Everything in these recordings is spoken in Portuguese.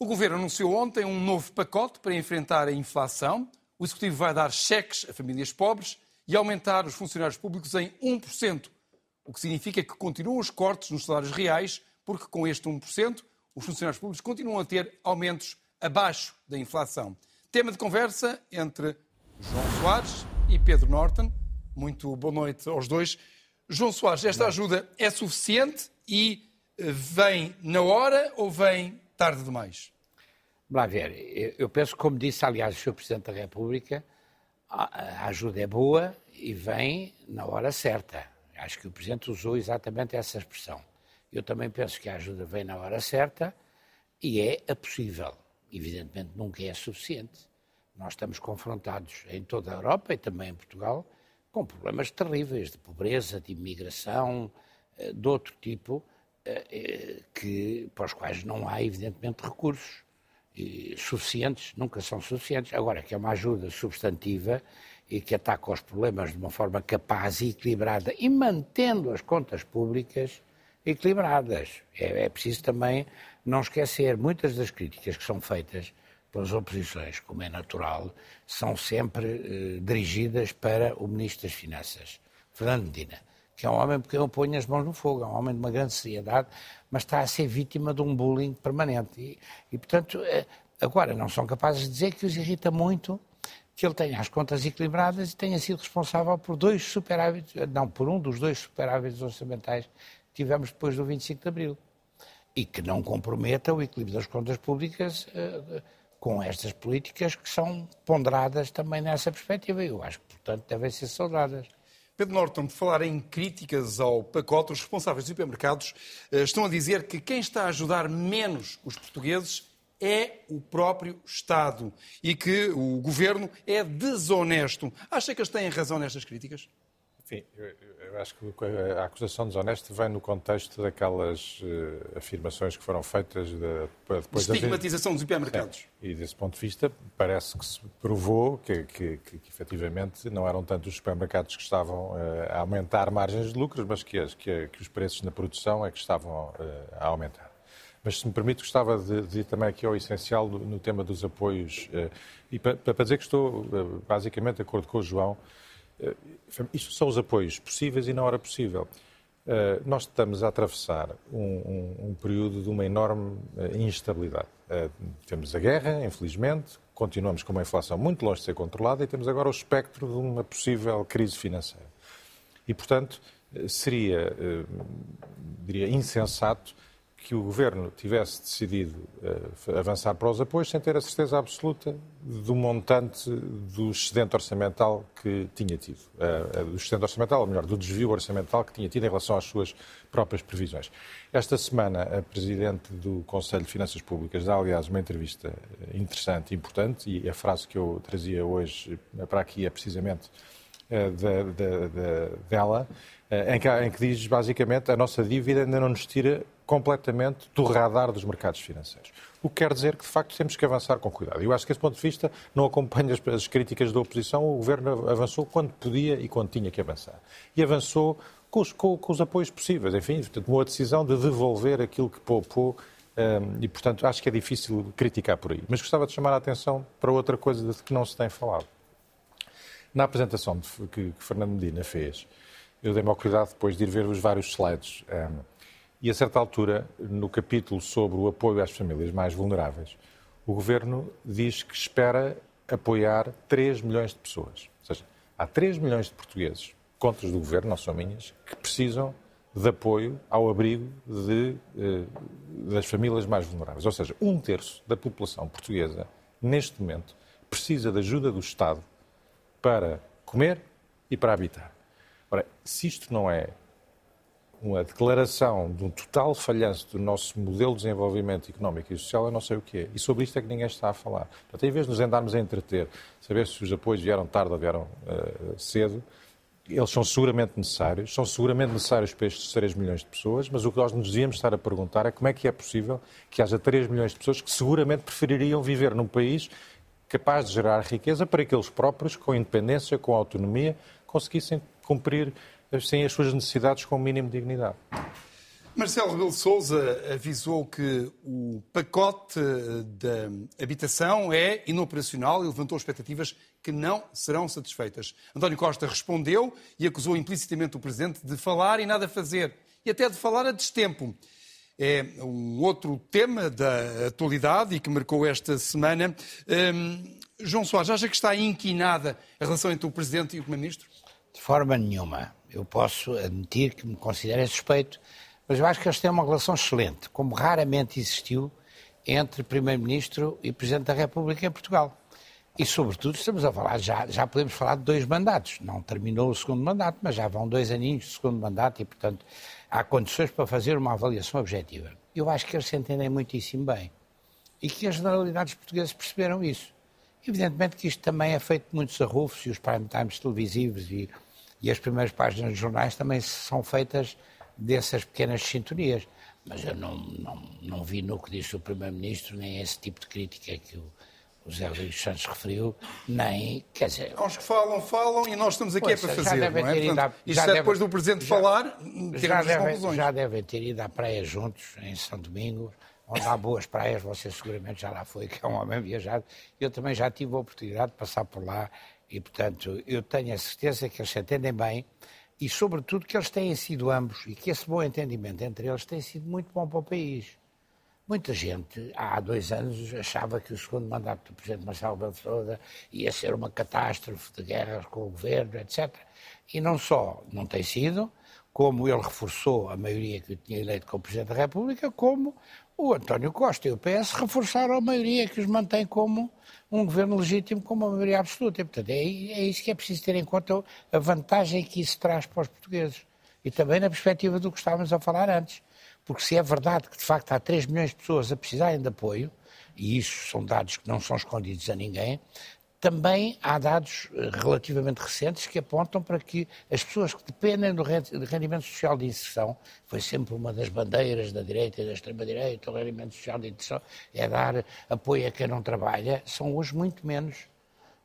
O governo anunciou ontem um novo pacote para enfrentar a inflação. O executivo vai dar cheques a famílias pobres e aumentar os funcionários públicos em 1%, o que significa que continuam os cortes nos salários reais, porque com este 1%, os funcionários públicos continuam a ter aumentos abaixo da inflação. Tema de conversa entre João Soares e Pedro Norton. Muito boa noite aos dois. João Soares, esta ajuda é suficiente e eh, vem na hora ou vem tarde demais? Vá ver, eu penso, como disse, aliás, o Sr. Presidente da República, a ajuda é boa e vem na hora certa. Acho que o Presidente usou exatamente essa expressão. Eu também penso que a ajuda vem na hora certa e é a possível. Evidentemente nunca é suficiente. Nós estamos confrontados em toda a Europa e também em Portugal com problemas terríveis de pobreza, de imigração, eh, de outro tipo, que, para os quais não há, evidentemente, recursos suficientes, nunca são suficientes. Agora, que é uma ajuda substantiva e que ataca os problemas de uma forma capaz e equilibrada e mantendo as contas públicas equilibradas. É, é preciso também não esquecer, muitas das críticas que são feitas pelas oposições, como é natural, são sempre eh, dirigidas para o Ministro das Finanças, Fernando Medina, que é um homem porque eu ponho as mãos no fogo, é um homem de uma grande seriedade, mas está a ser vítima de um bullying permanente. E, e portanto, eh, agora não são capazes de dizer que os irrita muito que ele tenha as contas equilibradas e tenha sido responsável por dois superávites, não, por um dos dois superávites orçamentais que tivemos depois do 25 de Abril. E que não comprometa o equilíbrio das contas públicas uh, com estas políticas que são ponderadas também nessa perspectiva. Eu acho que, portanto, devem ser saudadas. Pedro Norton, por falar em críticas ao pacote, os responsáveis dos supermercados uh, estão a dizer que quem está a ajudar menos os portugueses é o próprio Estado e que o governo é desonesto. Acha que eles têm razão nestas críticas? Enfim, eu, eu acho que a acusação de desonesto vem no contexto daquelas uh, afirmações que foram feitas de, depois de estigmatização da... dos supermercados. É, e desse ponto de vista, parece que se provou que, que, que, que efetivamente não eram tanto os supermercados que estavam uh, a aumentar margens de lucros, mas que, que, que, os preços na produção é que estavam uh, a aumentar. Mas, se me permite, gostava de, de ir também aqui ao essencial no, no tema dos apoios. E para, para, dizer que estou basicamente de acordo com o João, isto são os apoios possíveis e na hora possível. nós estamos a atravessar um, um, um período de uma enorme instabilidade. temos a guerra, infelizmente, continuamos com uma inflação muito longe de ser controlada e temos agora o espectro de uma possível crise financeira. E, portanto, seria, diria, insensato que o Governo tivesse decidido uh, avançar para os apoios sem ter a certeza absoluta do montante do excedente orçamental que tinha tido. Uh, do excedente orçamental, ou melhor, do desvio orçamental que tinha tido em relação às suas próprias previsões. Esta semana, a Presidente do Conselho de Finanças Públicas dá, aliás, uma entrevista interessante e importante, e a frase que eu trazia hoje para aqui é precisamente da, dela, em que, em que diz, basicamente, a nossa dívida ainda não nos tira completamente do radar dos mercados financeiros. O que quer dizer que, de facto, temos que avançar com cuidado. Eu acho que, desse ponto de vista, não acompanho as, as críticas da oposição. O Governo avançou quando podia e quando tinha que avançar. E avançou com os, com, com os apoios possíveis. Enfim, tomou a decisão de devolver aquilo que poupou um, e, portanto, acho que é difícil criticar por aí. Mas gostava de chamar a atenção para outra coisa de que não se tem falado. Na apresentação que, que Fernando Medina fez, eu dei-me ao cuidado depois de ir ver os vários slides. Um, e a certa altura, no capítulo sobre o apoio às famílias mais vulneráveis, o governo diz que espera apoiar 3 milhões de pessoas. Ou seja, há 3 milhões de portugueses, contas do governo, não são minhas, que precisam de apoio ao abrigo de, eh, das famílias mais vulneráveis. Ou seja, um terço da população portuguesa, neste momento, precisa de ajuda do Estado para comer e para habitar. Ora, se isto não é uma declaração de um total falhanço do nosso modelo de desenvolvimento económico e social, eu não sei o que é. E sobre isto é que ninguém está a falar. Portanto, em vez de nos andarmos a entreter, saber se os apoios vieram tarde ou vieram uh, cedo, eles são seguramente necessários, são seguramente necessários para estes 3 milhões de pessoas, mas o que nós nos devíamos estar a perguntar é como é que é possível que haja 3 milhões de pessoas que seguramente prefeririam viver num país capaz de gerar riqueza para que eles próprios, com independência, com autonomia, conseguissem cumprir sem as suas necessidades com o mínimo de dignidade. Marcelo Rebelo Souza avisou que o pacote da habitação é inoperacional e levantou expectativas que não serão satisfeitas. António Costa respondeu e acusou implicitamente o Presidente de falar e nada fazer, e até de falar a destempo. É um outro tema da atualidade e que marcou esta semana. Hum, João Soares, acha que está inquinada a relação entre o Presidente e o Primeiro-Ministro? De forma nenhuma. Eu posso admitir que me considero suspeito mas eu acho que eles têm uma relação excelente, como raramente existiu entre Primeiro-Ministro e Presidente da República em Portugal. E, sobretudo, estamos a falar, já, já podemos falar de dois mandatos. Não terminou o segundo mandato, mas já vão dois aninhos de segundo mandato e, portanto, há condições para fazer uma avaliação objetiva. Eu acho que eles se entendem muitíssimo bem e que as generalidades portuguesas perceberam isso. Evidentemente que isto também é feito de muitos arrufos e os prime times televisivos e, e as primeiras páginas dos jornais também são feitas dessas pequenas sintonias. Mas eu não, não, não vi no que disse o Primeiro-Ministro, nem esse tipo de crítica que o, o Zé Luís Santos referiu, nem, quer dizer... Uns que falam, falam e nós estamos aqui pois, é para fazer, não é? Portanto, a, isto é deve, depois do Presidente já, falar, já devem, já devem ter ido à praia juntos, em São Domingos, onde há boas praias, você seguramente já lá foi, que é um homem viajado. Eu também já tive a oportunidade de passar por lá e, portanto, eu tenho a certeza que eles se entendem bem e, sobretudo, que eles têm sido ambos e que esse bom entendimento entre eles tem sido muito bom para o país. Muita gente, há dois anos, achava que o segundo mandato do Presidente Marcelo Rebelo ia ser uma catástrofe de guerras com o governo, etc. E não só não tem sido, como ele reforçou a maioria que o tinha eleito como Presidente da República, como o António Costa e o PS reforçaram a maioria que os mantém como um governo legítimo com uma maioria absoluta. E, portanto, é, é isso que é preciso ter em conta, a vantagem que isso traz para os portugueses. E também na perspectiva do que estávamos a falar antes. Porque se é verdade que, de facto, há 3 milhões de pessoas a precisarem de apoio, e isso são dados que não são escondidos a ninguém, também há dados eh, relativamente recentes que apontam para que as pessoas que dependem do rendimento social de inserção, foi sempre uma das bandeiras da direita e da extrema-direita, o rendimento social de inserção é dar apoio a quem não trabalha, são hoje muito menos.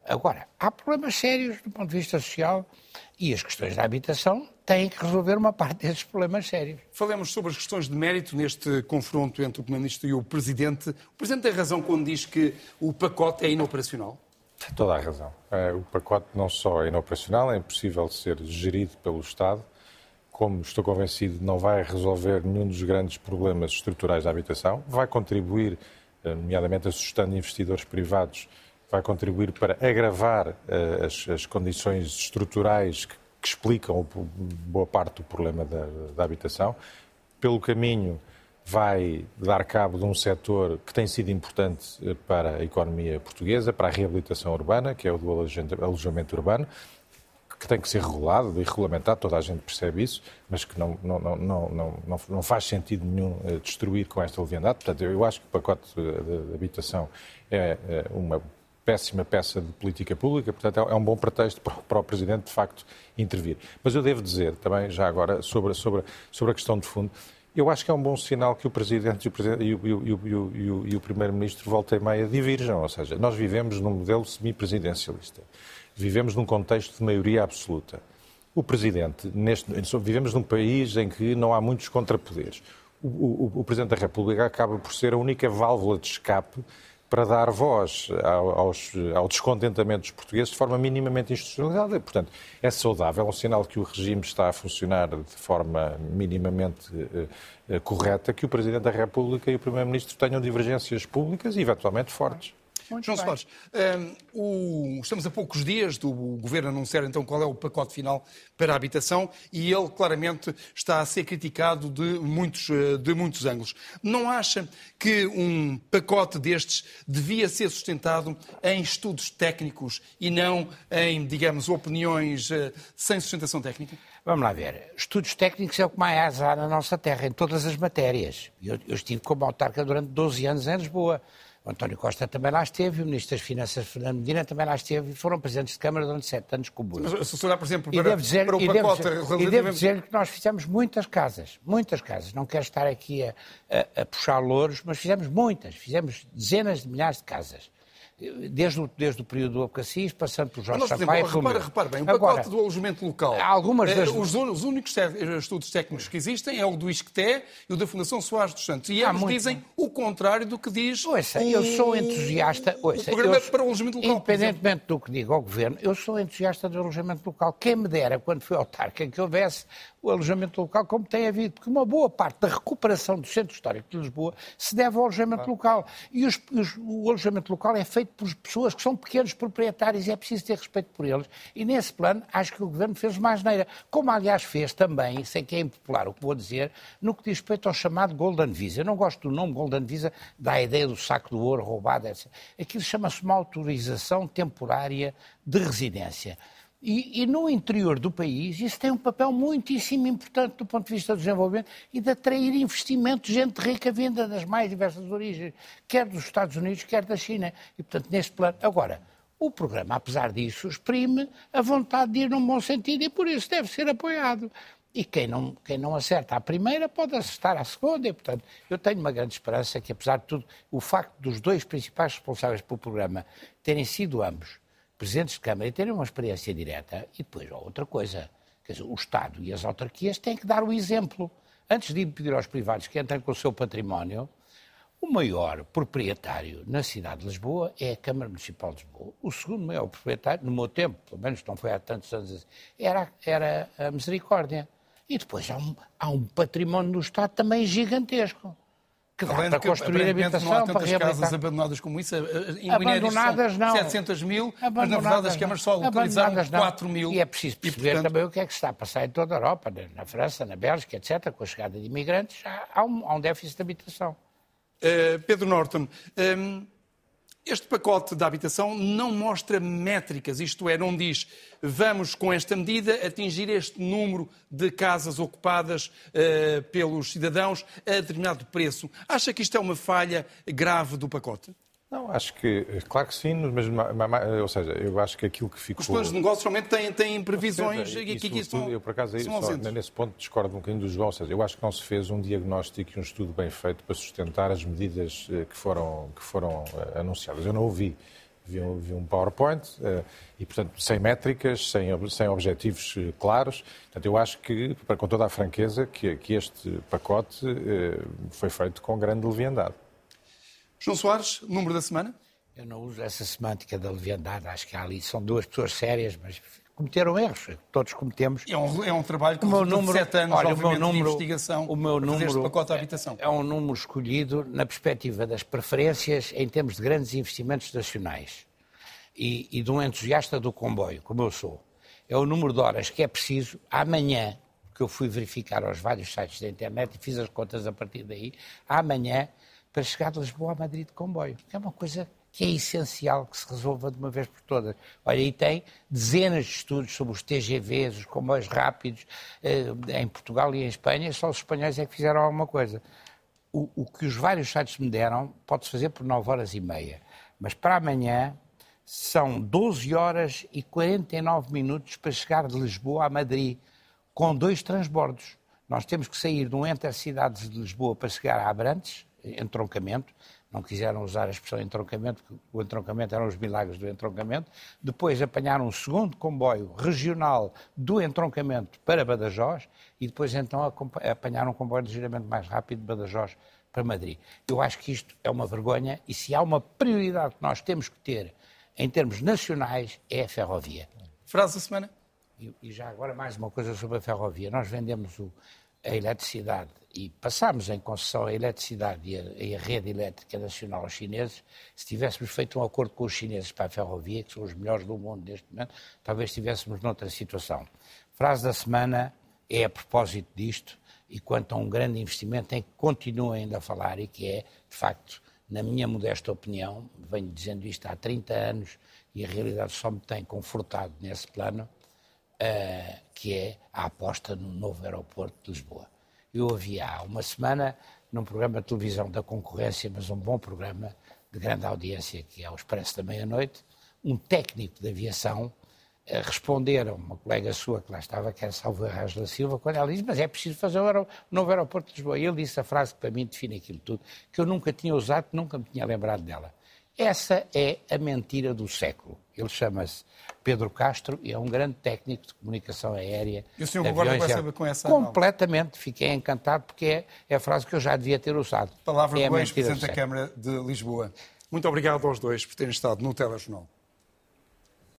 Agora, há problemas sérios do ponto de vista social e as questões da habitação têm que resolver uma parte desses problemas sérios. Falemos sobre as questões de mérito neste confronto entre o Primeiro-Ministro e o Presidente. O Presidente tem razão quando diz que o pacote é inoperacional? Tem toda a razão. É, o pacote não só é inoperacional, é impossível de ser gerido pelo Estado, como estou convencido não vai resolver nenhum dos grandes problemas estruturais da habitação, vai contribuir, eh, nomeadamente assustando investidores privados, vai contribuir para agravar uh, as, as, condições estruturais que, que, explicam boa parte do problema da, da habitação. Pelo caminho, vai dar cabo de um setor que tem sido importante eh, para a economia portuguesa, para a reabilitação urbana, que é o do alojamento urbano, que tem que ser regulado e regulamentado, toda a gente percebe isso, mas que não, não, não, não, não, não faz sentido nenhum eh, destruir com esta leviandade. Portanto, eu acho que o pacote de habitação é uma péssima peça de política pública, portanto é um bom pretexto para o Presidente, de facto, intervir. Mas eu devo dizer também, já agora, sobre, sobre, sobre a questão de fundo, eu acho que é um bom sinal que o Presidente e o, o, o, o Primeiro-Ministro voltem meia divirjam, ou seja, nós vivemos num modelo semipresidencialista, vivemos num contexto de maioria absoluta. O Presidente, neste, vivemos num país em que não há muitos contrapoderes. O, o Presidente da República acaba por ser a única válvula de escape para dar voz aos, ao descontentamento dos portugueses de forma minimamente institucionalizada. Portanto, é saudável, é um sinal que o regime está a funcionar de forma minimamente uh, correta, que o Presidente da República e o Primeiro-Ministro tenham divergências públicas e eventualmente fortes. Muito João Soares, um, o, estamos a poucos dias do Governo anunciar então qual é o pacote final para a habitação e ele claramente está a ser criticado de muitos, eh, de muitos ângulos. Não acha que um pacote destes devia ser sustentado em estudos técnicos e não em, digamos, opiniões eh, sem sustentação técnica? Vamos lá ver. Estudos técnicos é o que mais há na nossa terra, em todas as matérias. Eu, eu estive como autarca durante 12 anos em Lisboa. O António Costa também lá esteve, o Ministro das Finanças, Fernando Medina, também lá esteve e foram presidentes de Câmara durante sete anos com o Burro. Mas se olhar, por exemplo, para, dizer, para o pacote... E devo, relativamente... e devo dizer que nós fizemos muitas casas, muitas casas. Não quero estar aqui a, a, a puxar louros, mas fizemos muitas. Fizemos dezenas de milhares de casas. Desde o, desde o período do Abcacis, passando por Jorge Sampaio... Repara, repara bem, o Agora, pacote do alojamento local, algumas eh, das... os, os, únicos estudos técnicos que existem é o do ISCTE e o da Fundação Soares dos Santos. E eles muito... dizem o contrário do que diz ouça, o, eu sou entusiasta... Ouça, o programa eu, para o alojamento local. Independentemente do que diga o Governo, eu sou entusiasta do alojamento local. Quem me dera, quando fui autarca, que houvesse o alojamento local como tem havido, porque uma boa parte da recuperação do centro histórico de Lisboa se deve ao alojamento local. E os, os, o alojamento local é feito por pessoas que são pequenos proprietários e é preciso ter respeito por eles. E nesse plano, acho que o Governo fez uma asneira. Como, aliás, fez também, sei que é impopular o que vou dizer, no que diz respeito ao chamado Golden Visa. Eu não gosto do nome Golden Visa, da ideia do saco do ouro roubado, etc. Aquilo chama-se uma autorização temporária de residência. E, e, no interior do país isso tem um papel muitíssimo importante do ponto de vista do desenvolvimento e de atrair investimento, gente rica vinda das mais diversas origens, quer dos Estados Unidos, quer da China. E, portanto, neste plano. Agora, o programa, apesar disso, exprime a vontade de ir num bom sentido e por isso deve ser apoiado. E quem não, quem não acerta à primeira pode acertar à segunda. E, portanto, eu tenho uma grande esperança que, apesar de tudo, o facto dos dois principais responsáveis pelo programa terem sido ambos presidentes de Câmara terem uma experiência direta, e depois outra coisa, quer dizer, o Estado e as autarquias têm que dar o exemplo. Antes de impedir aos privados que entrem com o seu património, o maior proprietário na cidade de Lisboa é a Câmara Municipal de Lisboa. O segundo maior proprietário, no meu tempo, pelo menos não foi há tantos anos, era, era a Misericórdia. E depois há um, há um património do Estado também gigantesco que dá para construir habitação, não há tantas casas abandonadas como isso. Em abandonadas não. 700 mil, mas na verdade as câmaras só utilizaram 4 mil. E é preciso perceber e, portanto... também o que é que se está a passar em toda a Europa, na França, na Bélgica, etc., com a chegada de imigrantes, há um, há um déficit de habitação. Uh, Pedro Norton, um, este pacote da habitação não mostra métricas, isto é, não diz vamos com esta medida atingir este número de casas ocupadas uh, pelos cidadãos a determinado preço. Acha que isto é uma falha grave do pacote? Não, acho que, claro que sim, mas, ou seja, eu acho que aquilo que ficou... Os planos de negócio realmente têm, têm previsões seja, e aqui estão Eu, por acaso, só, nesse ponto discordo um bocadinho do João, ou seja, eu acho que não se fez um diagnóstico e um estudo bem feito para sustentar as medidas eh, que foram, que foram eh, anunciadas. Eu não ouvi. Vi um, vi um PowerPoint e, portanto, sem métricas, sem, sem objetivos claros. Portanto, eu acho que, com toda a franqueza, que, que este pacote foi feito com grande leviandade. João Soares, número da semana? Eu não uso essa semântica da leviandade, acho que há ali são duas pessoas sérias, mas cometeram erros, todos cometemos. É um, é um trabalho que o número, sete anos, olha, o meu número, de investigação o meu número, pacote de habitação. É, é um número escolhido na perspectiva das preferências em termos de grandes investimentos nacionais e, e de um entusiasta do comboio, como eu sou. É o número de horas que é preciso amanhã, que eu fui verificar aos vários sites da internet e fiz as contas a partir daí, amanhã para chegar de Lisboa a Madrid de comboio. É uma coisa que é essencial que se resolva de uma vez por todas. Olha, e tem dezenas de estudos sobre os TGVs, os comboios rápidos, eh, em Portugal e em Espanha, só os espanhóis é que fizeram alguma coisa. O, o que os vários sites me deram pode-se fazer por 9 horas e meia, mas para amanhã são 12 horas e 49 minutos para chegar de Lisboa a Madrid, com dois transbordos. Nós temos que sair de um Intercidades de Lisboa para chegar a Abrantes, entroncamento, não quiseram usar a expressão entroncamento, porque o entroncamento eram os milagres do entroncamento. Depois apanharam um segundo comboio regional do entroncamento para Badajoz e depois então apanharam um comboio de giramento mais rápido de Badajoz para Madrid. Eu acho que isto é uma vergonha e se há uma prioridade que nós temos que ter em termos nacionais é a ferrovia. Frase da semana? E, e já agora mais uma coisa sobre a ferrovia. Nós vendemos o, a eletricidade e passámos em concessão a eletricidade e a, rede elétrica nacional aos chineses, se tivéssemos feito um acordo com os chineses para a ferrovia, que são os melhores do mundo neste momento, talvez estivéssemos noutra situação. Frase da semana é a propósito disto e quanto a um grande investimento em que continuo ainda a falar e que é, de facto, na minha modesta opinião, venho dizendo isto há 30 anos e a realidade só me tem confortado nesse plano, uh, que é a aposta no novo aeroporto de Lisboa. Eu ouvi há uma semana, num programa de televisão da concorrência, mas um bom programa de grande audiência, que é o Expresso da Meia-Noite, um técnico de aviação uh, responder a uma colega sua que lá estava, que era Salvo Arras da Silva, quando ela disse, mas é preciso fazer o, aer novo aeroporto de Lisboa. E ele disse a frase que para mim define aquilo tudo, que eu nunca tinha usado, nunca me tinha lembrado dela. Essa é a mentira do século. Ele chama-se Pedro Castro e é um grande técnico de comunicação aérea. E o senhor concorda com essa, com essa Completamente. Fiquei encantado porque é, é, a frase que eu já devia ter usado. Palavra é do ex-presidente da Câmara de Lisboa. Muito obrigado aos dois por terem estado no Telejornal.